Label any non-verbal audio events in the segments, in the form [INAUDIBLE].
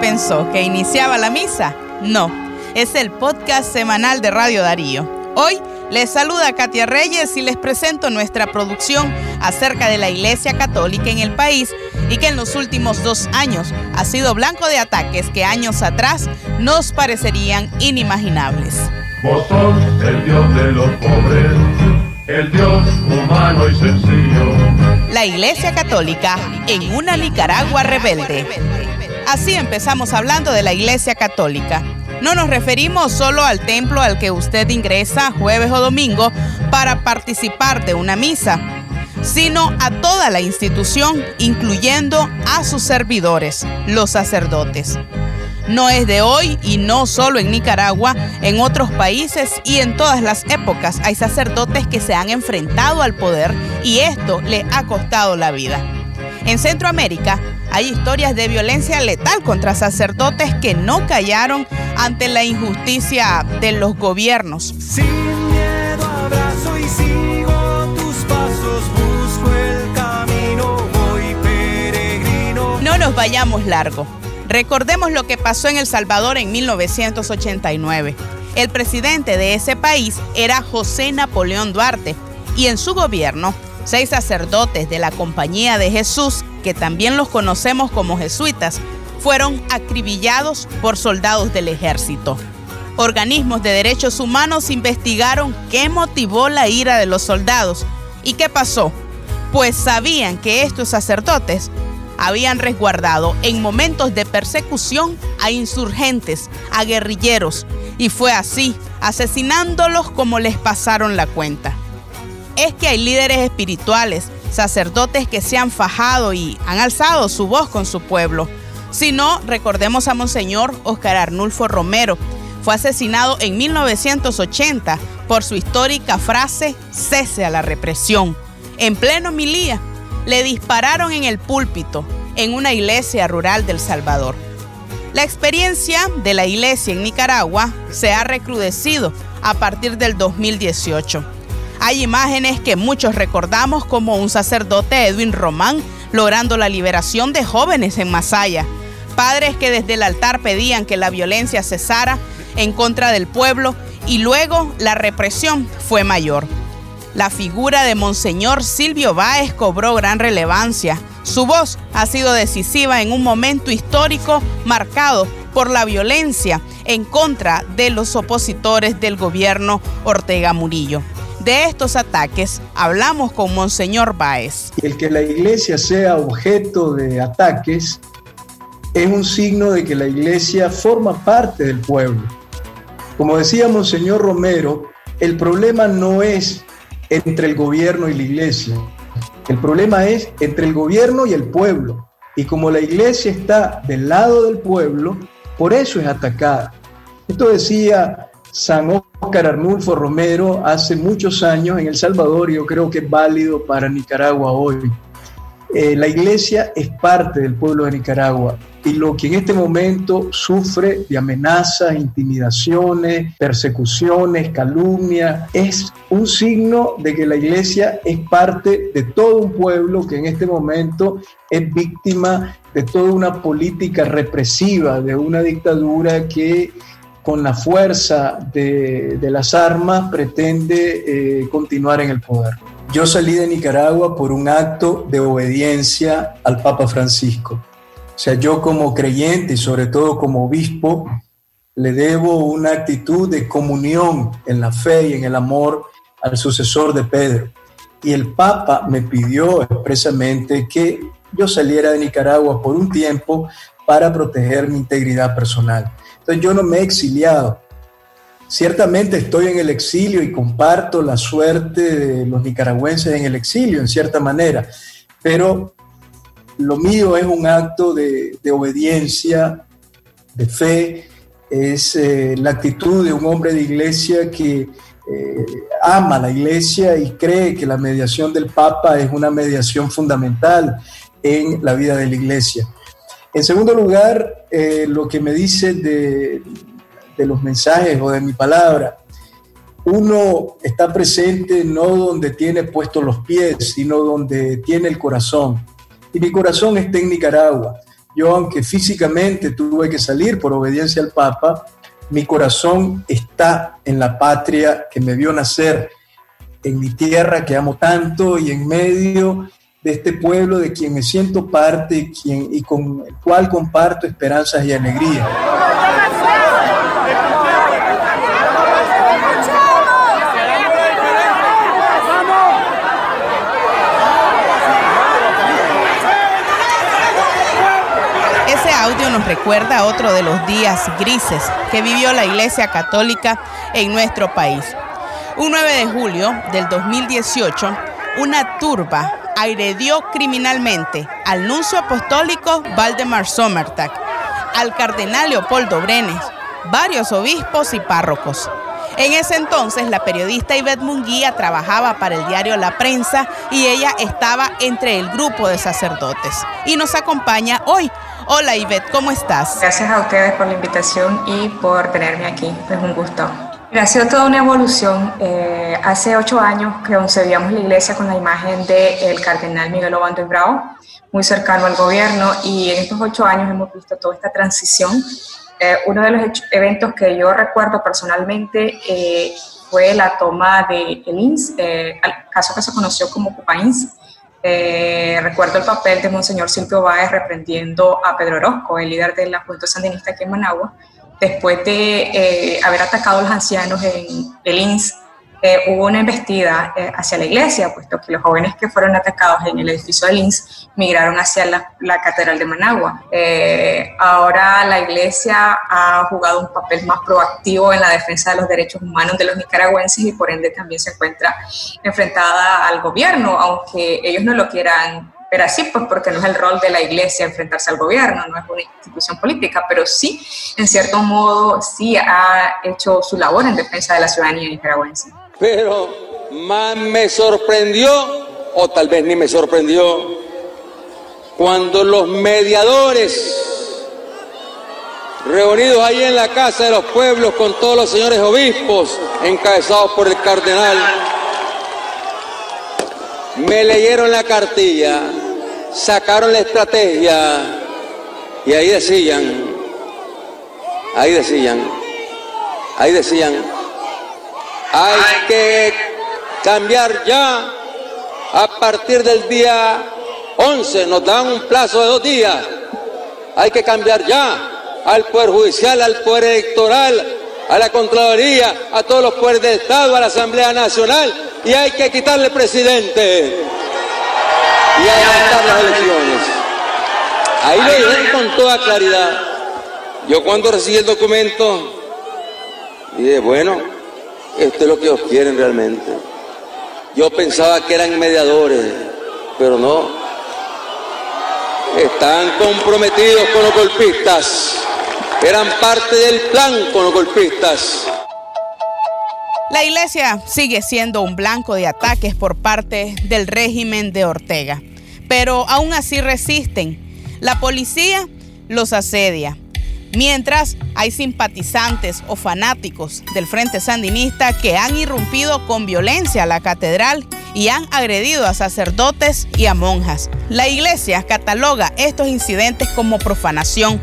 pensó? ¿Que iniciaba la misa? No, es el podcast semanal de Radio Darío. Hoy les saluda Katia Reyes y les presento nuestra producción acerca de la Iglesia Católica en el país y que en los últimos dos años ha sido blanco de ataques que años atrás nos parecerían inimaginables. Vos sos el Dios de los pobres, el Dios humano y sencillo. La Iglesia Católica en una Nicaragua rebelde. Así empezamos hablando de la Iglesia Católica. No nos referimos solo al templo al que usted ingresa jueves o domingo para participar de una misa, sino a toda la institución, incluyendo a sus servidores, los sacerdotes. No es de hoy y no solo en Nicaragua, en otros países y en todas las épocas hay sacerdotes que se han enfrentado al poder y esto le ha costado la vida. En Centroamérica hay historias de violencia letal contra sacerdotes que no callaron ante la injusticia de los gobiernos. Sin miedo abrazo y sigo tus pasos, busco el camino, voy peregrino. No nos vayamos largo. Recordemos lo que pasó en El Salvador en 1989. El presidente de ese país era José Napoleón Duarte y en su gobierno, seis sacerdotes de la Compañía de Jesús, que también los conocemos como jesuitas, fueron acribillados por soldados del ejército. Organismos de derechos humanos investigaron qué motivó la ira de los soldados y qué pasó, pues sabían que estos sacerdotes habían resguardado en momentos de persecución a insurgentes, a guerrilleros, y fue así, asesinándolos como les pasaron la cuenta. Es que hay líderes espirituales, sacerdotes que se han fajado y han alzado su voz con su pueblo. Si no, recordemos a Monseñor Oscar Arnulfo Romero. Fue asesinado en 1980 por su histórica frase cese a la represión. En pleno milía, le dispararon en el púlpito en una iglesia rural del Salvador. La experiencia de la iglesia en Nicaragua se ha recrudecido a partir del 2018. Hay imágenes que muchos recordamos como un sacerdote Edwin Román logrando la liberación de jóvenes en Masaya, padres que desde el altar pedían que la violencia cesara en contra del pueblo y luego la represión fue mayor. La figura de Monseñor Silvio Báez cobró gran relevancia. Su voz ha sido decisiva en un momento histórico marcado por la violencia en contra de los opositores del gobierno Ortega Murillo. De estos ataques hablamos con Monseñor Báez. El que la iglesia sea objeto de ataques es un signo de que la iglesia forma parte del pueblo. Como decía Monseñor Romero, el problema no es entre el gobierno y la iglesia. El problema es entre el gobierno y el pueblo. Y como la iglesia está del lado del pueblo, por eso es atacada. Esto decía San Óscar Arnulfo Romero hace muchos años en El Salvador y yo creo que es válido para Nicaragua hoy. Eh, la iglesia es parte del pueblo de Nicaragua y lo que en este momento sufre de amenazas, intimidaciones, persecuciones, calumnias, es un signo de que la iglesia es parte de todo un pueblo que en este momento es víctima de toda una política represiva, de una dictadura que con la fuerza de, las armas pretende eh, continuar en el poder. Yo salí de Nicaragua por un acto de obediencia al Papa Francisco. O sea, yo como creyente y sobre todo como obispo, le debo una actitud de comunión en la fe y en el amor al sucesor de Pedro. Y el Papa me pidió expresamente que yo saliera de Nicaragua por un tiempo para proteger mi integridad personal. Entonces yo no me he exiliado. Ciertamente estoy en el exilio y comparto la suerte de los nicaragüenses en el exilio, en cierta manera, pero lo mío es un acto de, obediencia, de fe, es eh, la actitud de un hombre de iglesia que eh, ama la iglesia y cree que la mediación del Papa es una mediación fundamental en la vida de la iglesia. En segundo lugar, eh, lo que me dice de, de los mensajes o de mi palabra, uno está presente no donde tiene puestos los pies, sino donde tiene el corazón. Y mi corazón está en Nicaragua. yo aunque físicamente tuve que salir por obediencia al Papa, mi corazón está en la patria que me vio nacer, en mi tierra que amo tanto y en medio de este pueblo de quien me siento parte y con el cual comparto esperanzas y alegrías. audio nos recuerda otro de los días grises que vivió la Iglesia Católica en nuestro país. Un 9 de julio del 2018, una turba agredió criminalmente al nuncio apostólico Valdemar Sommertag, al cardenal Leopoldo Brenes, varios obispos y párrocos. En ese entonces, la periodista Ivette Munguía trabajaba para el diario La Prensa y ella estaba entre el grupo de sacerdotes. Y nos acompaña hoy Hola Ivette, ¿cómo estás? Gracias a ustedes por la invitación y por tenerme aquí. Es un gusto. Ha sido toda una evolución. Eh, hace ocho años que concebíamos la iglesia con la imagen del cardenal Miguel Obando y Bravo, muy cercano al gobierno, y en estos ocho años hemos visto toda esta transición. Eh, uno de los eventos que yo recuerdo personalmente eh, fue la toma de el INS, caso que se conoció como Cupains, eh, recuerdo el papel de Monseñor Silvio Báez reprendiendo a Pedro Orozco, el líder de la Junta Sandinista aquí en Managua, después de eh, haber atacado a los ancianos en el INS eh, hubo una embestida eh, hacia la iglesia, puesto que los jóvenes que fueron atacados en el edificio del INS migraron hacia la, Catedral de Managua. Ahora la iglesia ha jugado un papel más proactivo en la defensa de los derechos humanos de los nicaragüenses y por ende también se encuentra enfrentada al gobierno, aunque ellos no lo quieran pero así, pues porque no es el rol de la iglesia enfrentarse al gobierno, no es una institución política, pero sí, en cierto modo, sí ha hecho su labor en defensa de la ciudadanía nicaragüense. Pero más me sorprendió, o tal vez ni me sorprendió, cuando los mediadores reunidos ahí en la Casa de los Pueblos con todos los señores obispos, encabezados por el cardenal, me leyeron la cartilla, sacaron la estrategia y ahí decían, ahí decían, ahí decían, hay que cambiar ya a partir del día 11. Nos dan un plazo de dos días. Hay que cambiar ya al Poder Judicial, al Poder Electoral, a la Contraloría, a todos los poderes del Estado, a la Asamblea Nacional y hay que quitarle presidente y adelantar las elecciones. Ahí lo dijeron con toda claridad. Yo cuando recibí el documento dije, bueno, esto es lo que ellos quieren realmente. Yo pensaba que eran mediadores, pero no. Están comprometidos con los golpistas. Eran parte del plan con los golpistas. La iglesia sigue siendo un blanco de ataques por parte del régimen de Ortega, pero aún así resisten. La policía los asedia, Mientras hay simpatizantes o fanáticos del Frente Sandinista que han irrumpido con violencia a la catedral y han agredido a sacerdotes y a monjas. La iglesia cataloga estos incidentes como profanación.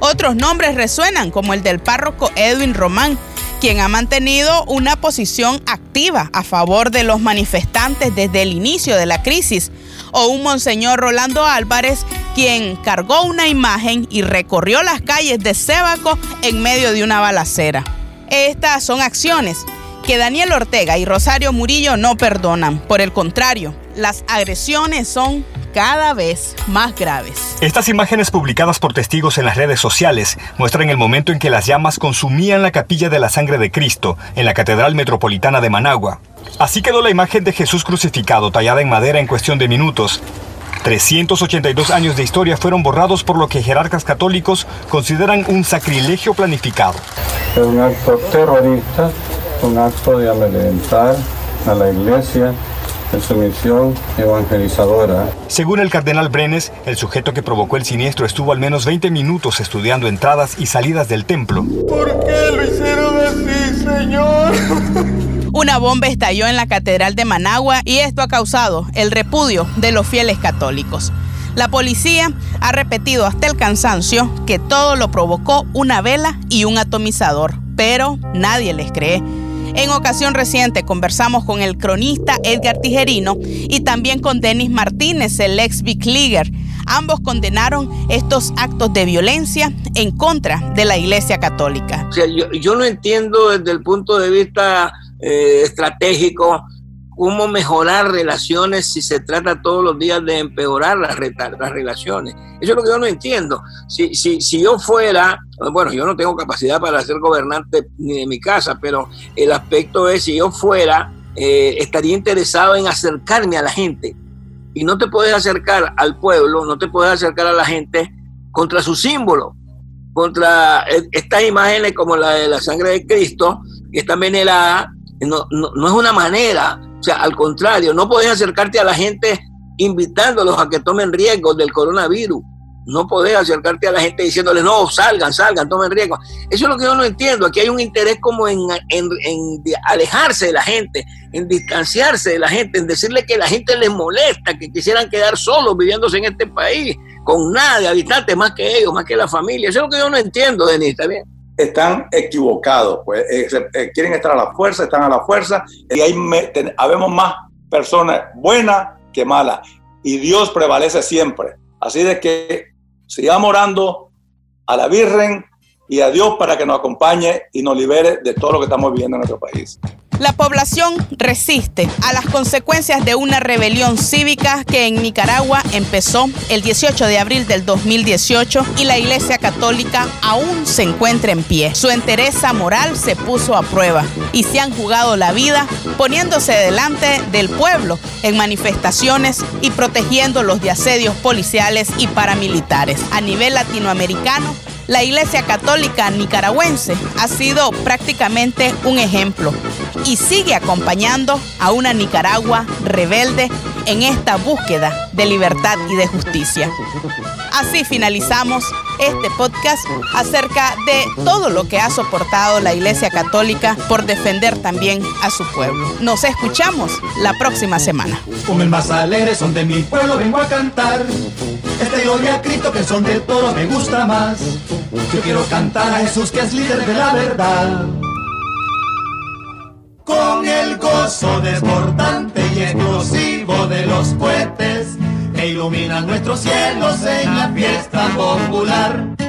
Otros nombres resuenan como el del párroco Edwin Román, quien ha mantenido una posición activa a favor de los manifestantes desde el inicio de la crisis, o un monseñor Rolando Álvarez, quien cargó una imagen y recorrió las calles de Sébaco en medio de una balacera. Estas son acciones que Daniel Ortega y Rosario Murillo no perdonan. Por el contrario, las agresiones son cada vez más graves. Estas imágenes publicadas por testigos en las redes sociales muestran el momento en que las llamas consumían la capilla de la sangre de Cristo en la Catedral Metropolitana de Managua. Así quedó la imagen de Jesús crucificado tallada en madera en cuestión de minutos. 382 años de historia fueron borrados por lo que jerarcas católicos consideran un sacrilegio planificado. Es un acto terrorista, un acto de amedrentar a la iglesia en su misión evangelizadora. Según el cardenal Brenes, el sujeto que provocó el siniestro estuvo al menos 20 minutos estudiando entradas y salidas del templo. ¿Por qué lo hicieron así, Señor? [LAUGHS] Una bomba estalló en la Catedral de Managua y esto ha causado el repudio de los fieles católicos. La policía ha repetido hasta el cansancio que todo lo provocó una vela y un atomizador, pero nadie les cree. En ocasión reciente conversamos con el cronista Edgar Tijerino y también con Denis Martínez, el ex Big. Ambos condenaron estos actos de violencia en contra de la Iglesia Católica. yo, no entiendo desde el punto de vista eh, estratégico cómo mejorar relaciones si se trata todos los días de empeorar las, las relaciones. Eso es lo que yo no entiendo. Si, si, si yo fuera, bueno, yo no tengo capacidad para ser gobernante ni de mi casa, pero el aspecto es, si yo fuera, eh, estaría interesado en acercarme a la gente. Y no te puedes acercar al pueblo, no te puedes acercar a la gente contra su símbolo, contra e, estas imágenes como la de la sangre de Cristo, que está envenenada, no, no, no es una manera o sea, al contrario, no podés acercarte a la gente invitándolos a que tomen riesgos del coronavirus. No podés acercarte a la gente diciéndoles, no, salgan, salgan, tomen riesgos. Eso es lo que yo no entiendo. Aquí hay un interés como en, en, alejarse de la gente, en distanciarse de la gente, en decirle que la gente les molesta, que quisieran quedar solos viviéndose en este país, con nada de habitantes más que ellos, más que la familia. Eso es lo que yo no entiendo, Denis, ¿está bien? Están equivocados, pues eh, eh, quieren estar a la fuerza, están a la fuerza, y ahí habemos más personas buenas que malas, y Dios prevalece siempre. Así de que sigamos orando a la Virgen y a Dios para que nos acompañe y nos libere de todo lo que estamos viviendo en nuestro país. La población resiste a las consecuencias de una rebelión cívica que en Nicaragua empezó el 18 de abril del 2018 y la Iglesia Católica aún se encuentra en pie. Su entereza moral se puso a prueba y se han jugado la vida poniéndose delante del pueblo en manifestaciones y protegiendo los de asedios policiales y paramilitares. A nivel latinoamericano, la Iglesia Católica nicaragüense ha sido prácticamente un ejemplo y sigue acompañando a una Nicaragua rebelde en esta búsqueda de libertad y de justicia. Así finalizamos este podcast acerca de todo lo que ha soportado la Iglesia Católica por defender también a su pueblo. Nos escuchamos la próxima semana. Con el más alegre son de mi pueblo vengo a cantar. Esta gloria a Cristo que son de todos me gusta más. Yo quiero cantar a Jesús que es líder de la verdad. Con el gozo desbordante y explosivo de los cohetes que iluminan nuestros cielos en la fiesta popular.